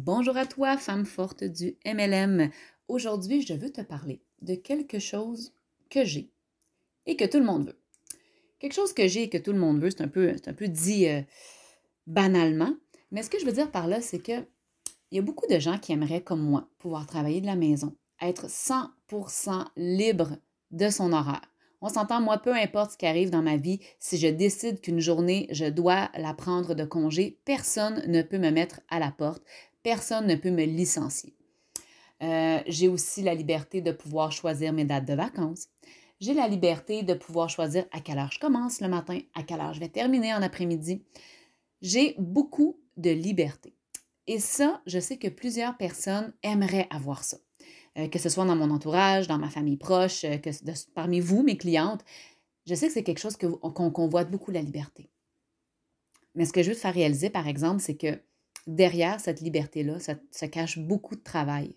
Bonjour à toi, femme forte du MLM. Aujourd'hui, je veux te parler de quelque chose que j'ai et que tout le monde veut. Quelque chose que j'ai et que tout le monde veut, c'est un peu, dit euh, banalement, mais ce que je veux dire par là, c'est que il y a beaucoup de gens qui aimeraient, comme moi, pouvoir travailler de la maison, être 100% libre de son horaire. On s'entend, moi, peu importe ce qui arrive dans ma vie, si je décide qu'une journée, je dois la prendre de congé, personne ne peut me mettre à la porte, personne ne peut me licencier. Euh, j'ai aussi la liberté de pouvoir choisir mes dates de vacances. J'ai la liberté de pouvoir choisir à quelle heure je commence le matin, à quelle heure je vais terminer en après-midi. J'ai beaucoup de liberté. Et ça, je sais que plusieurs personnes aimeraient avoir ça. Euh, que ce soit dans mon entourage, dans ma famille proche, euh, que parmi vous, mes clientes. Je sais que c'est quelque chose qu'on convoite beaucoup, la liberté. Mais ce que je veux te faire réaliser, par exemple, c'est que derrière cette liberté-là, ça, se cache beaucoup de travail.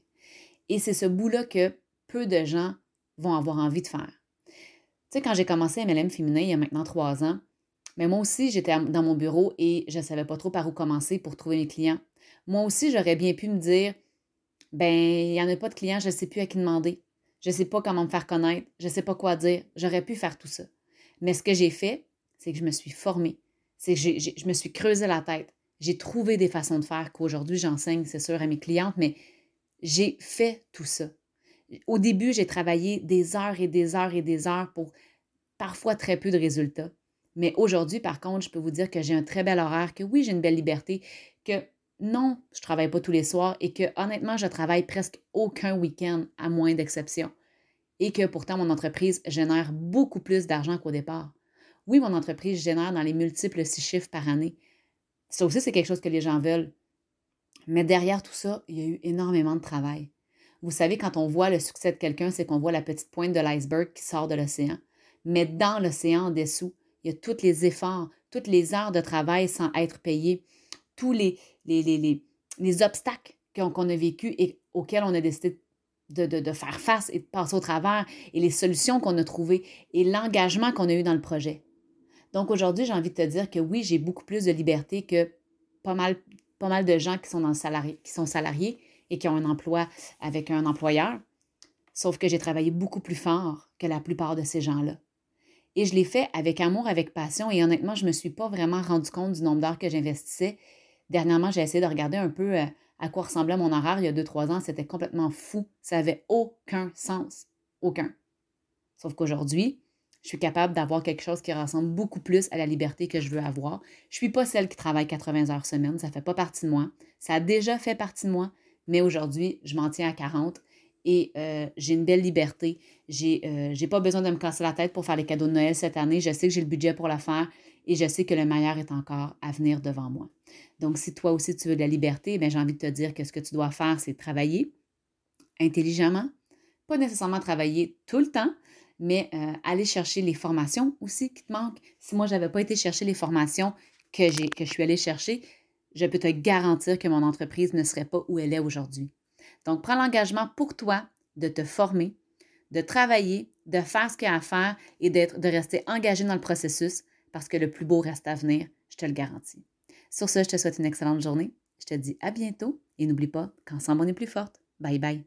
Et c'est ce bout-là que peu de gens vont avoir envie de faire. Tu sais, quand j'ai commencé MLM féminin il y a maintenant trois ans, mais moi aussi, j'étais dans mon bureau et je ne savais pas trop par où commencer pour trouver mes clients. Moi aussi, j'aurais bien pu me dire, ben, il n'y en a pas de clients, je ne sais plus à qui demander. Je ne sais pas comment me faire connaître, je ne sais pas quoi dire. J'aurais pu faire tout ça. Mais ce que j'ai fait, c'est que je me suis formée. C'est que je me suis creusé la tête. J'ai trouvé des façons de faire qu'aujourd'hui j'enseigne, c'est sûr, à mes clientes, mais j'ai fait tout ça. Au début, j'ai travaillé des heures et des heures et des heures pour parfois très peu de résultats. Mais aujourd'hui, par contre, je peux vous dire que j'ai un très bel horaire, que oui, j'ai une belle liberté, que non, je ne travaille pas tous les soirs et que honnêtement, je travaille presque aucun week-end à moins d'exceptions. Et que pourtant, mon entreprise génère beaucoup plus d'argent qu'au départ. Oui, mon entreprise génère dans les multiples six chiffres par année, ça aussi, c'est quelque chose que les gens veulent. Mais derrière tout ça, il y a eu énormément de travail. Vous savez, quand on voit le succès de quelqu'un, c'est qu'on voit la petite pointe de l'iceberg qui sort de l'océan. Mais dans l'océan en dessous, il y a tous les efforts, toutes les heures de travail sans être payé, tous les, les, les, obstacles qu'on a vécus et auxquels on a décidé de, de, faire face et de passer au travers, et les solutions qu'on a trouvées, et l'engagement qu'on a eu dans le projet. Donc aujourd'hui, j'ai envie de te dire que oui, j'ai beaucoup plus de liberté que pas mal, pas mal de gens qui sont, qui sont salariés et qui ont un emploi avec un employeur. Sauf que j'ai travaillé beaucoup plus fort que la plupart de ces gens-là. Et je l'ai fait avec amour, avec passion. Et honnêtement, je ne me suis pas vraiment rendu compte du nombre d'heures que j'investissais. Dernièrement, j'ai essayé de regarder un peu euh, à quoi ressemblait mon horaire il y a deux, trois ans. C'était complètement fou. Ça n'avait aucun sens. Aucun. Sauf qu'aujourd'hui, je suis capable d'avoir quelque chose qui ressemble beaucoup plus à la liberté que je veux avoir. Je suis pas celle qui travaille 80 heures semaine, ça fait pas partie de moi. Ça a déjà fait partie de moi, mais aujourd'hui, je m'en tiens à 40 et euh, j'ai une belle liberté. J'ai euh, pas besoin de me casser la tête pour faire les cadeaux de Noël cette année. Je sais que j'ai le budget pour la faire et je sais que le meilleur est encore à venir devant moi. Donc, si toi aussi tu veux de la liberté, ben, j'ai envie de te dire que ce que tu dois faire, c'est travailler intelligemment, pas nécessairement travailler tout le temps, mais euh, aller chercher les formations aussi qui te manquent. Si moi, je n'avais pas été chercher les formations que, je suis allée chercher, je peux te garantir que mon entreprise ne serait pas où elle est aujourd'hui. Donc, prends l'engagement pour toi de te former, de travailler, de faire ce qu'il y a à faire et de rester engagé dans le processus parce que le plus beau reste à venir, je te le garantis. Sur ce, je te souhaite une excellente journée. Je te dis à bientôt et n'oublie pas qu'ensemble on est plus forte. Bye bye.